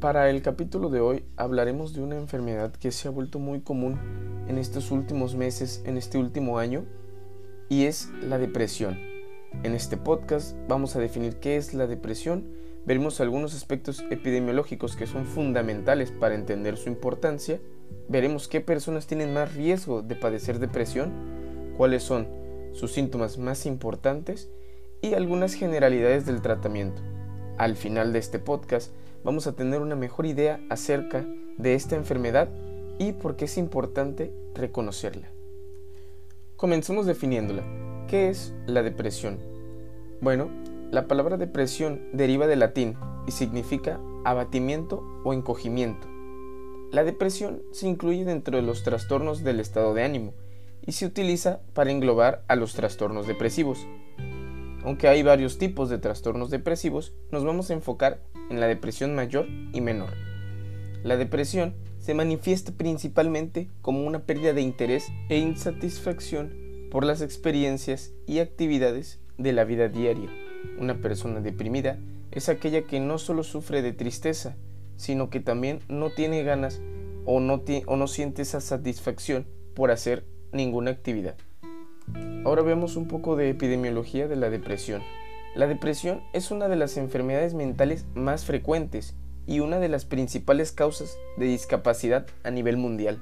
Para el capítulo de hoy hablaremos de una enfermedad que se ha vuelto muy común en estos últimos meses, en este último año, y es la depresión. En este podcast vamos a definir qué es la depresión, veremos algunos aspectos epidemiológicos que son fundamentales para entender su importancia, veremos qué personas tienen más riesgo de padecer depresión, cuáles son sus síntomas más importantes y algunas generalidades del tratamiento. Al final de este podcast vamos a tener una mejor idea acerca de esta enfermedad y por qué es importante reconocerla. Comencemos definiéndola. ¿Qué es la depresión? Bueno, la palabra depresión deriva del latín y significa abatimiento o encogimiento. La depresión se incluye dentro de los trastornos del estado de ánimo y se utiliza para englobar a los trastornos depresivos. Aunque hay varios tipos de trastornos depresivos, nos vamos a enfocar en la depresión mayor y menor. La depresión se manifiesta principalmente como una pérdida de interés e insatisfacción por las experiencias y actividades de la vida diaria. Una persona deprimida es aquella que no solo sufre de tristeza, sino que también no tiene ganas o no, siente esa satisfacción por hacer ninguna actividad. Ahora vemos un poco de epidemiología de la depresión. La depresión es una de las enfermedades mentales más frecuentes y una de las principales causas de discapacidad a nivel mundial.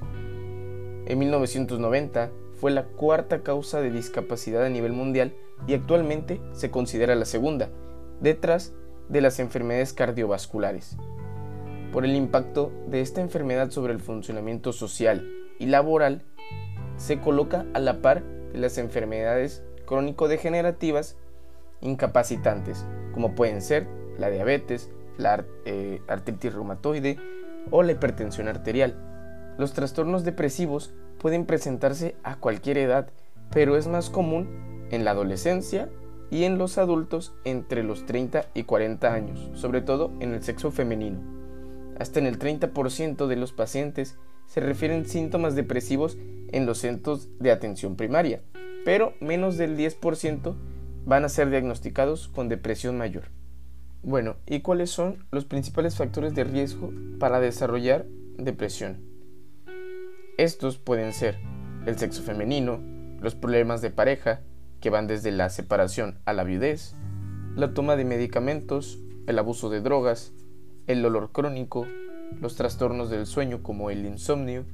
En 1990 fue la cuarta causa de discapacidad a nivel mundial y actualmente se considera la segunda, detrás de las enfermedades cardiovasculares. Por el impacto de esta enfermedad sobre el funcionamiento social y laboral, se coloca a la par de las enfermedades crónico-degenerativas incapacitantes, como pueden ser la diabetes, la eh, artritis reumatoide o la hipertensión arterial. Los trastornos depresivos pueden presentarse a cualquier edad, pero es más común en la adolescencia y en los adultos entre los 30 y 40 años, sobre todo en el sexo femenino. Hasta en el 30% de los pacientes se refieren síntomas depresivos en los centros de atención primaria, pero menos del 10% van a ser diagnosticados con depresión mayor. Bueno, ¿y cuáles son los principales factores de riesgo para desarrollar depresión? Estos pueden ser el sexo femenino, los problemas de pareja, que van desde la separación a la viudez, la toma de medicamentos, el abuso de drogas, el dolor crónico, los trastornos del sueño como el insomnio,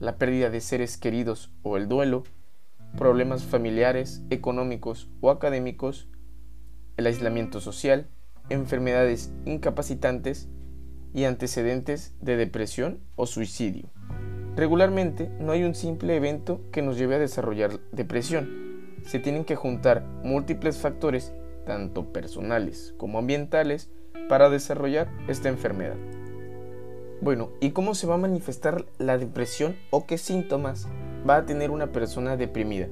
la pérdida de seres queridos o el duelo, problemas familiares, económicos o académicos, el aislamiento social, enfermedades incapacitantes y antecedentes de depresión o suicidio. Regularmente no hay un simple evento que nos lleve a desarrollar depresión. Se tienen que juntar múltiples factores, tanto personales como ambientales, para desarrollar esta enfermedad. Bueno, ¿y cómo se va a manifestar la depresión o qué síntomas va a tener una persona deprimida?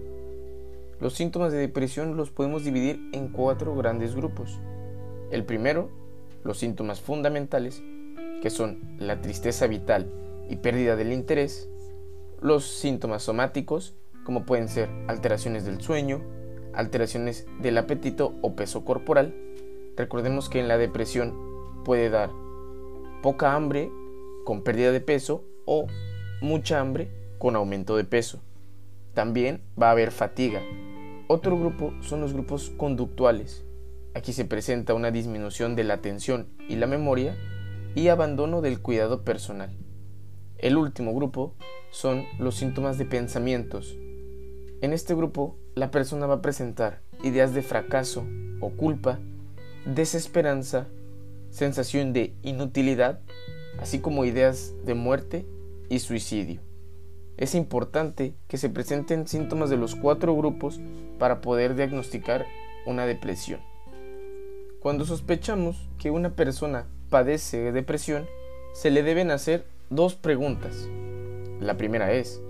Los síntomas de depresión los podemos dividir en cuatro grandes grupos. El primero, los síntomas fundamentales, que son la tristeza vital y pérdida del interés. Los síntomas somáticos, como pueden ser alteraciones del sueño, alteraciones del apetito o peso corporal. Recordemos que en la depresión puede dar poca hambre con pérdida de peso o mucha hambre con aumento de peso. También va a haber fatiga. Otro grupo son los grupos conductuales. Aquí se presenta una disminución de la atención y la memoria y abandono del cuidado personal. El último grupo son los síntomas de pensamientos. En este grupo, la persona va a presentar ideas de fracaso o culpa, desesperanza, sensación de inutilidad así como ideas de muerte y suicidio. Es importante que se presenten síntomas de los cuatro grupos para poder diagnosticar una depresión. Cuando sospechamos que una persona padece depresión, se le deben hacer dos preguntas. La primera es,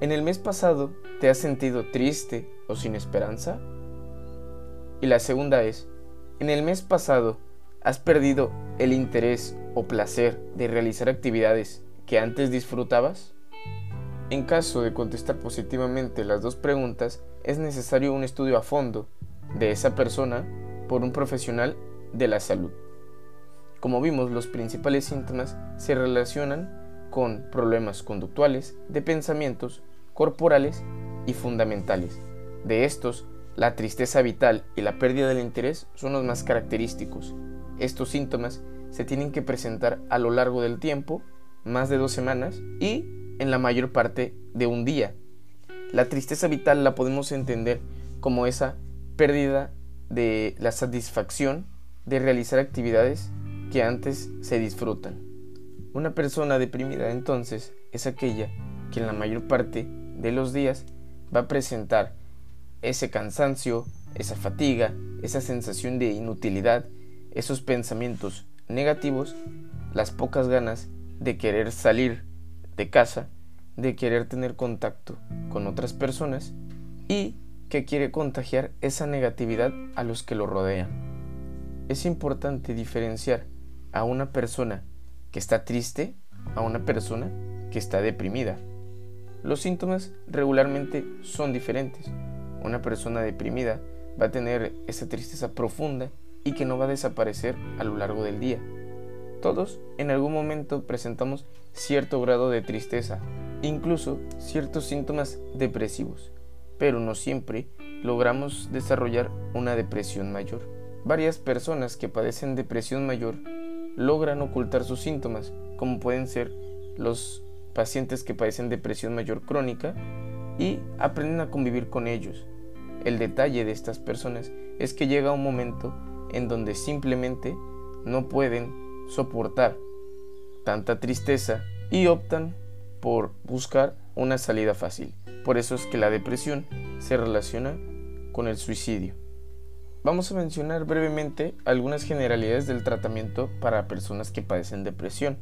¿en el mes pasado te has sentido triste o sin esperanza? Y la segunda es, ¿en el mes pasado has perdido el interés o placer de realizar actividades que antes disfrutabas? En caso de contestar positivamente las dos preguntas, es necesario un estudio a fondo de esa persona por un profesional de la salud. Como vimos, los principales síntomas se relacionan con problemas conductuales, de pensamientos, corporales y fundamentales. De estos, la tristeza vital y la pérdida del interés son los más característicos. Estos síntomas se tienen que presentar a lo largo del tiempo, más de dos semanas, y en la mayor parte de un día. La tristeza vital la podemos entender como esa pérdida de la satisfacción de realizar actividades que antes se disfrutan. Una persona deprimida entonces es aquella que en la mayor parte de los días va a presentar ese cansancio, esa fatiga, esa sensación de inutilidad, esos pensamientos negativos, las pocas ganas de querer salir de casa, de querer tener contacto con otras personas y que quiere contagiar esa negatividad a los que lo rodean. Es importante diferenciar a una persona que está triste a una persona que está deprimida. Los síntomas regularmente son diferentes. Una persona deprimida va a tener esa tristeza profunda y que no va a desaparecer a lo largo del día. Todos en algún momento presentamos cierto grado de tristeza, incluso ciertos síntomas depresivos, pero no siempre logramos desarrollar una depresión mayor. Varias personas que padecen depresión mayor logran ocultar sus síntomas, como pueden ser los pacientes que padecen depresión mayor crónica y aprenden a convivir con ellos. El detalle de estas personas es que llega un momento en donde simplemente no pueden soportar tanta tristeza y optan por buscar una salida fácil. Por eso es que la depresión se relaciona con el suicidio. Vamos a mencionar brevemente algunas generalidades del tratamiento para personas que padecen depresión.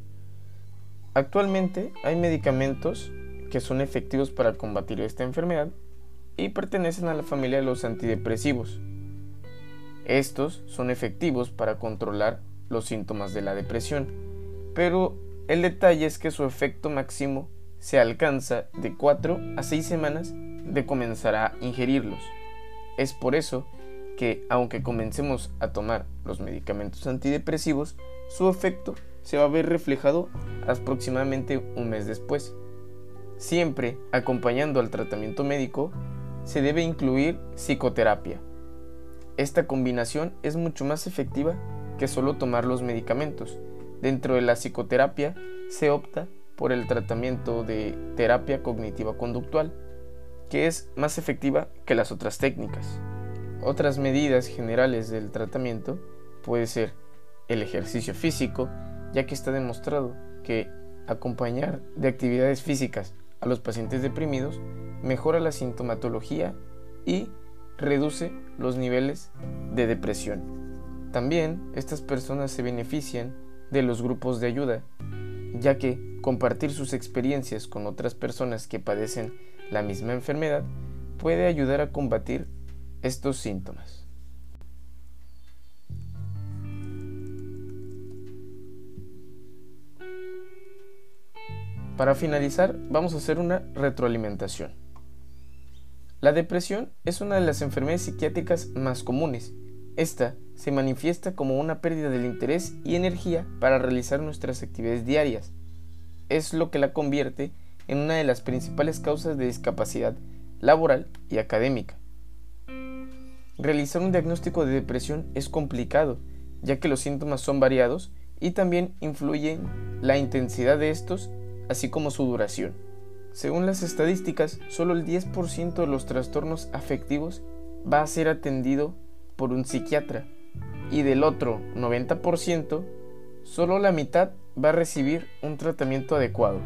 Actualmente hay medicamentos que son efectivos para combatir esta enfermedad y pertenecen a la familia de los antidepresivos. Estos son efectivos para controlar los síntomas de la depresión, pero el detalle es que su efecto máximo se alcanza de 4 a 6 semanas de comenzar a ingerirlos. Es por eso que aunque comencemos a tomar los medicamentos antidepresivos, su efecto se va a ver reflejado aproximadamente un mes después. Siempre acompañando al tratamiento médico, se debe incluir psicoterapia. Esta combinación es mucho más efectiva que solo tomar los medicamentos. Dentro de la psicoterapia se opta por el tratamiento de terapia cognitiva conductual, que es más efectiva que las otras técnicas. Otras medidas generales del tratamiento puede ser el ejercicio físico, ya que está demostrado que acompañar de actividades físicas a los pacientes deprimidos mejora la sintomatología y reduce los niveles de depresión. También estas personas se benefician de los grupos de ayuda, ya que compartir sus experiencias con otras personas que padecen la misma enfermedad puede ayudar a combatir estos síntomas. Para finalizar, vamos a hacer una retroalimentación. La depresión es una de las enfermedades psiquiátricas más comunes. Esta se manifiesta como una pérdida del interés y energía para realizar nuestras actividades diarias. Es lo que la convierte en una de las principales causas de discapacidad laboral y académica. Realizar un diagnóstico de depresión es complicado, ya que los síntomas son variados y también influyen la intensidad de estos, así como su duración. Según las estadísticas, solo el 10% de los trastornos afectivos va a ser atendido por un psiquiatra y del otro 90%, solo la mitad va a recibir un tratamiento adecuado.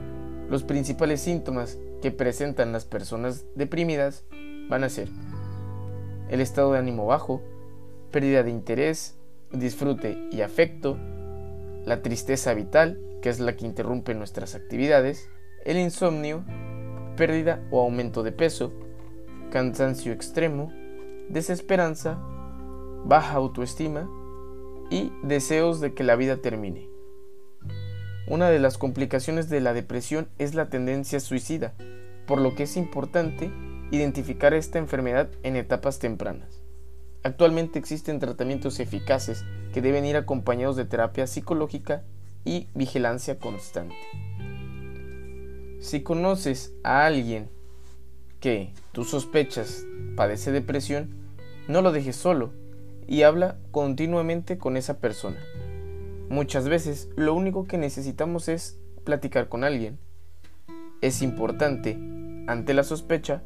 Los principales síntomas que presentan las personas deprimidas van a ser el estado de ánimo bajo, pérdida de interés, disfrute y afecto, la tristeza vital, que es la que interrumpe nuestras actividades, el insomnio, pérdida o aumento de peso, cansancio extremo, desesperanza, baja autoestima y deseos de que la vida termine. Una de las complicaciones de la depresión es la tendencia suicida, por lo que es importante identificar esta enfermedad en etapas tempranas. Actualmente existen tratamientos eficaces que deben ir acompañados de terapia psicológica y vigilancia constante. Si conoces a alguien que tú sospechas padece depresión, no lo dejes solo y habla continuamente con esa persona. Muchas veces lo único que necesitamos es platicar con alguien. Es importante, ante la sospecha,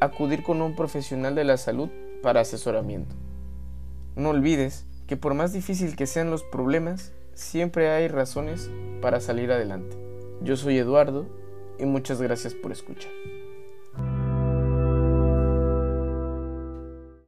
acudir con un profesional de la salud para asesoramiento. No olvides que por más difícil que sean los problemas, siempre hay razones para salir adelante. Yo soy Eduardo y muchas gracias por escuchar.